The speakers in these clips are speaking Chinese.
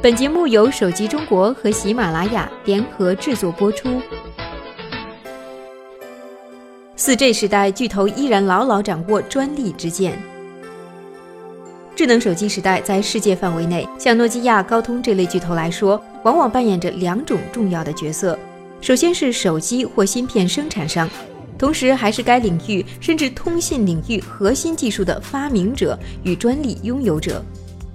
本节目由手机中国和喜马拉雅联合制作播出。四 G 时代，巨头依然牢牢掌握专利之剑。智能手机时代，在世界范围内，像诺基亚、高通这类巨头来说，往往扮演着两种重要的角色。首先是手机或芯片生产商，同时还是该领域甚至通信领域核心技术的发明者与专利拥有者。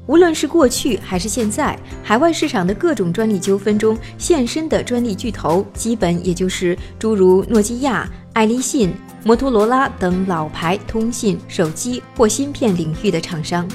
无论是过去还是现在，海外市场的各种专利纠纷中现身的专利巨头，基本也就是诸如诺基亚、爱立信、摩托罗拉等老牌通信、手机或芯片领域的厂商。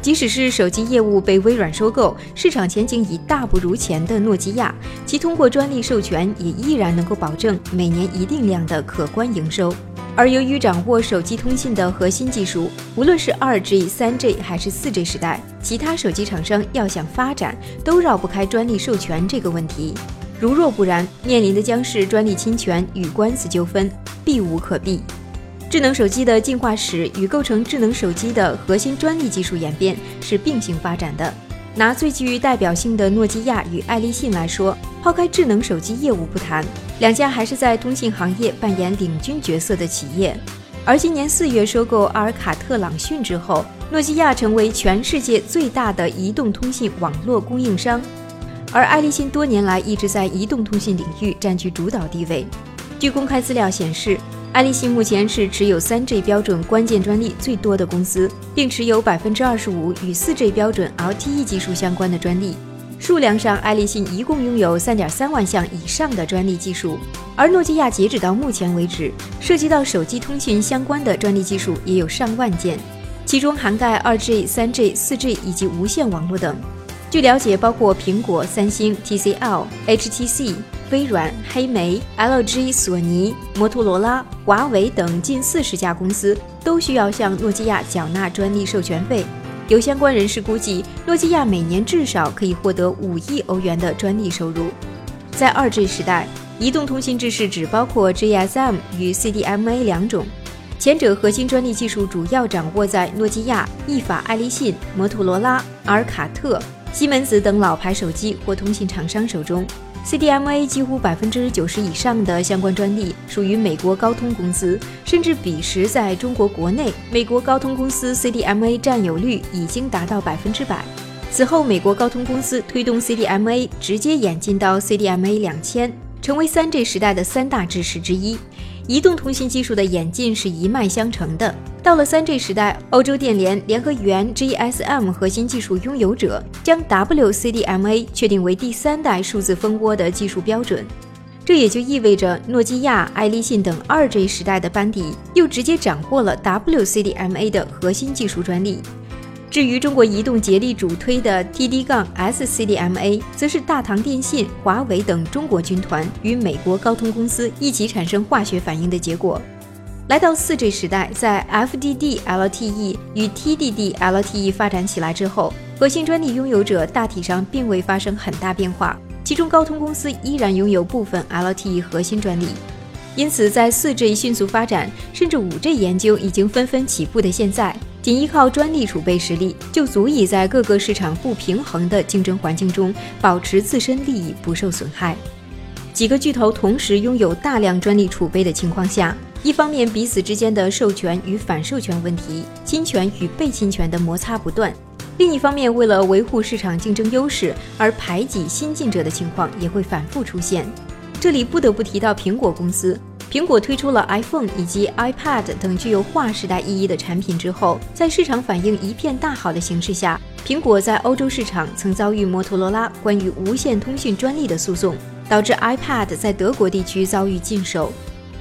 即使是手机业务被微软收购，市场前景已大不如前的诺基亚，其通过专利授权也依然能够保证每年一定量的可观营收。而由于掌握手机通信的核心技术，无论是二 G、三 G 还是四 G 时代，其他手机厂商要想发展，都绕不开专利授权这个问题。如若不然，面临的将是专利侵权与官司纠纷，避无可避。智能手机的进化史与构成智能手机的核心专利技术演变是并行发展的。拿最具代表性的诺基亚与爱立信来说，抛开智能手机业务不谈。两家还是在通信行业扮演领军角色的企业，而今年四月收购阿尔卡特朗讯之后，诺基亚成为全世界最大的移动通信网络供应商，而爱立信多年来一直在移动通信领域占据主导地位。据公开资料显示，爱立信目前是持有三 G 标准关键专利最多的公司，并持有百分之二十五与四 G 标准 LTE 技术相关的专利。数量上，爱立信一共拥有三点三万项以上的专利技术，而诺基亚截止到目前为止，涉及到手机通讯相关的专利技术也有上万件，其中涵盖二 G、三 G、四 G 以及无线网络等。据了解，包括苹果、三星、TCL、HTC、微软、黑莓、LG、索尼、摩托罗拉、华为等近四十家公司都需要向诺基亚缴纳专利授权费。有相关人士估计，诺基亚每年至少可以获得五亿欧元的专利收入。在二 G 时代，移动通信制式只包括 GSM 与 CDMA 两种，前者核心专利技术主要掌握在诺基亚、意法、爱立信、摩托罗拉、阿尔卡特、西门子等老牌手机或通信厂商手中。CDMA 几乎百分之九十以上的相关专利属于美国高通公司，甚至彼时在中国国内，美国高通公司 CDMA 占有率已经达到百分之百。此后，美国高通公司推动 CDMA 直接演进到 CDMA 两千，成为三 G 时代的三大制式之一。移动通信技术的演进是一脉相承的。到了 3G 时代，欧洲电联联合原 GSM 核心技术拥有者将 WCDMA 确定为第三代数字蜂窝的技术标准。这也就意味着诺基亚、爱立信等 2G 时代的班底又直接掌握了 WCDMA 的核心技术专利。至于中国移动竭力主推的 TD-SCDMA，则是大唐电信、华为等中国军团与美国高通公司一起产生化学反应的结果。来到 4G 时代，在 FDD-LTE 与 TDD-LTE 发展起来之后，核心专利拥有者大体上并未发生很大变化，其中高通公司依然拥有部分 LTE 核心专利。因此，在 4G 迅速发展，甚至 5G 研究已经纷纷起步的现在。仅依靠专利储备实力，就足以在各个市场不平衡的竞争环境中保持自身利益不受损害。几个巨头同时拥有大量专利储备的情况下，一方面彼此之间的授权与反授权问题、侵权与被侵权的摩擦不断；另一方面，为了维护市场竞争优势而排挤新进者的情况也会反复出现。这里不得不提到苹果公司。苹果推出了 iPhone 以及 iPad 等具有划时代意义的产品之后，在市场反应一片大好的形势下，苹果在欧洲市场曾遭遇摩托罗拉关于无线通讯专利的诉讼，导致 iPad 在德国地区遭遇禁售。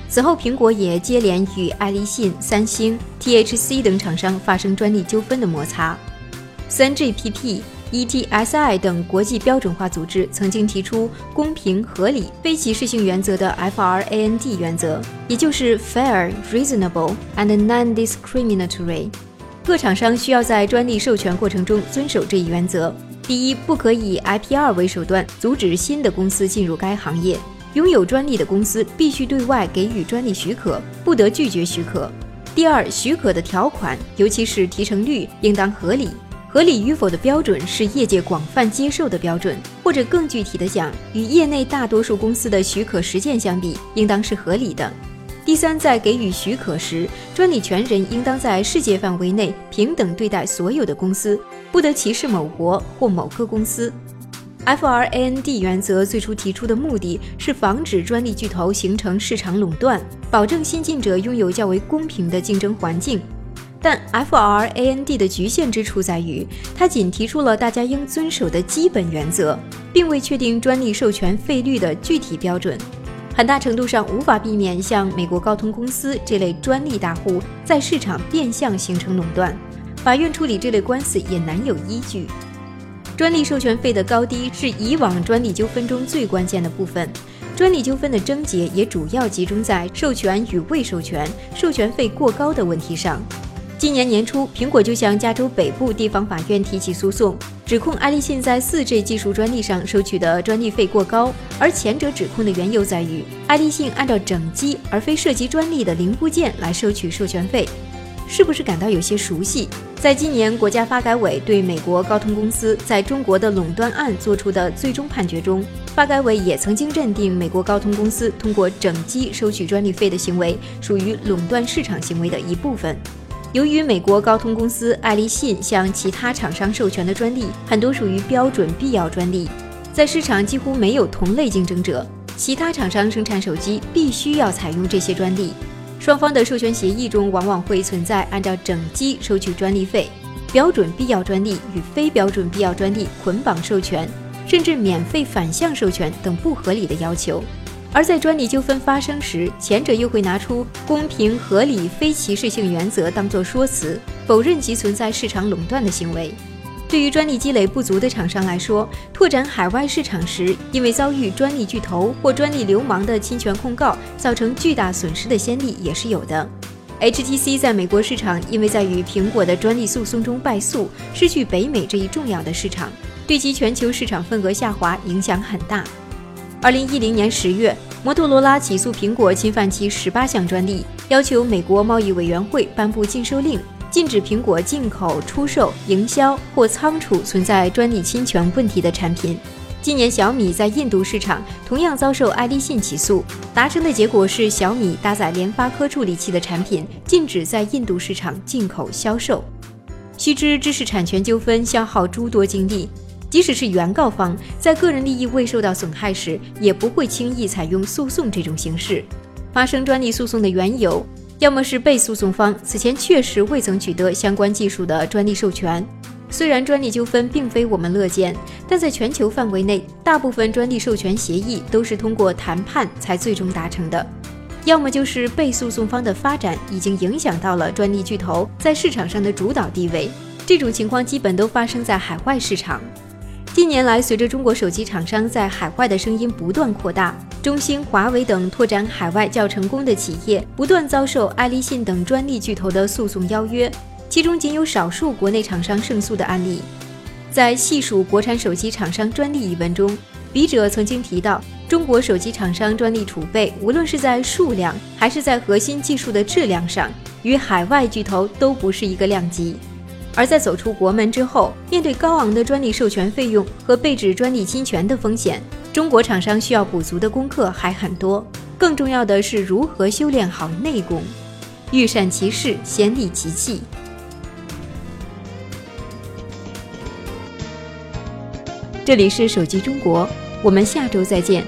此后，苹果也接连与爱立信、三星、THC 等厂商发生专利纠纷的摩擦。3GPP。ETSI 等国际标准化组织曾经提出公平、合理、非歧视性原则的 FRAND 原则，也就是 Fair, Reasonable and Non-Discriminatory。各厂商需要在专利授权过程中遵守这一原则：第一，不可以 IPR 为手段阻止新的公司进入该行业；拥有专利的公司必须对外给予专利许可，不得拒绝许可；第二，许可的条款，尤其是提成率，应当合理。合理与否的标准是业界广泛接受的标准，或者更具体的讲，与业内大多数公司的许可实践相比，应当是合理的。第三，在给予许可时，专利权人应当在世界范围内平等对待所有的公司，不得歧视某国或某个公司。FRAND 原则最初提出的目的是防止专利巨头形成市场垄断，保证新进者拥有较为公平的竞争环境。但 FRAND 的局限之处在于，它仅提出了大家应遵守的基本原则，并未确定专利授权费率的具体标准，很大程度上无法避免像美国高通公司这类专利大户在市场变相形成垄断。法院处理这类官司也难有依据。专利授权费的高低是以往专利纠纷中最关键的部分。专利纠纷的症结也主要集中在授权与未授权、授权费过高的问题上。今年年初，苹果就向加州北部地方法院提起诉讼，指控爱立信在 4G 技术专利上收取的专利费过高。而前者指控的缘由在于，爱立信按照整机而非涉及专利的零部件来收取授权费。是不是感到有些熟悉？在今年国家发改委对美国高通公司在中国的垄断案作出的最终判决中，发改委也曾经认定美国高通公司通过整机收取专利费的行为属于垄断市场行为的一部分。由于美国高通公司爱立信向其他厂商授权的专利很多属于标准必要专利，在市场几乎没有同类竞争者，其他厂商生产手机必须要采用这些专利。双方的授权协议中往往会存在按照整机收取专利费、标准必要专利与非标准必要专利捆绑授权，甚至免费反向授权等不合理的要求。而在专利纠纷发生时，前者又会拿出公平、合理、非歧视性原则当作说辞，否认其存在市场垄断的行为。对于专利积累不足的厂商来说，拓展海外市场时，因为遭遇专利巨头或专利流氓的侵权控告，造成巨大损失的先例也是有的。HTC 在美国市场因为在与苹果的专利诉讼中败诉，失去北美这一重要的市场，对其全球市场份额下滑影响很大。二零一零年十月，摩托罗拉起诉苹果侵犯其十八项专利，要求美国贸易委员会颁布禁售令。禁止苹果进口、出售、营销或仓储存在专利侵权问题的产品。今年，小米在印度市场同样遭受爱立信起诉，达成的结果是小米搭载联发科处理器的产品禁止在印度市场进口销售。须知，知识产权纠纷消耗诸多精力，即使是原告方在个人利益未受到损害时，也不会轻易采用诉讼这种形式。发生专利诉讼的缘由。要么是被诉讼方此前确实未曾取得相关技术的专利授权，虽然专利纠纷并非我们乐见，但在全球范围内，大部分专利授权协议都是通过谈判才最终达成的；要么就是被诉讼方的发展已经影响到了专利巨头在市场上的主导地位，这种情况基本都发生在海外市场。近年来，随着中国手机厂商在海外的声音不断扩大，中兴、华为等拓展海外较成功的企业，不断遭受爱立信等专利巨头的诉讼邀约，其中仅有少数国内厂商胜诉的案例。在细数国产手机厂商专利一文中，笔者曾经提到，中国手机厂商专利储备，无论是在数量还是在核心技术的质量上，与海外巨头都不是一个量级。而在走出国门之后，面对高昂的专利授权费用和被指专利侵权的风险，中国厂商需要补足的功课还很多。更重要的是如何修炼好内功，欲善其事，先利其器。这里是手机中国，我们下周再见。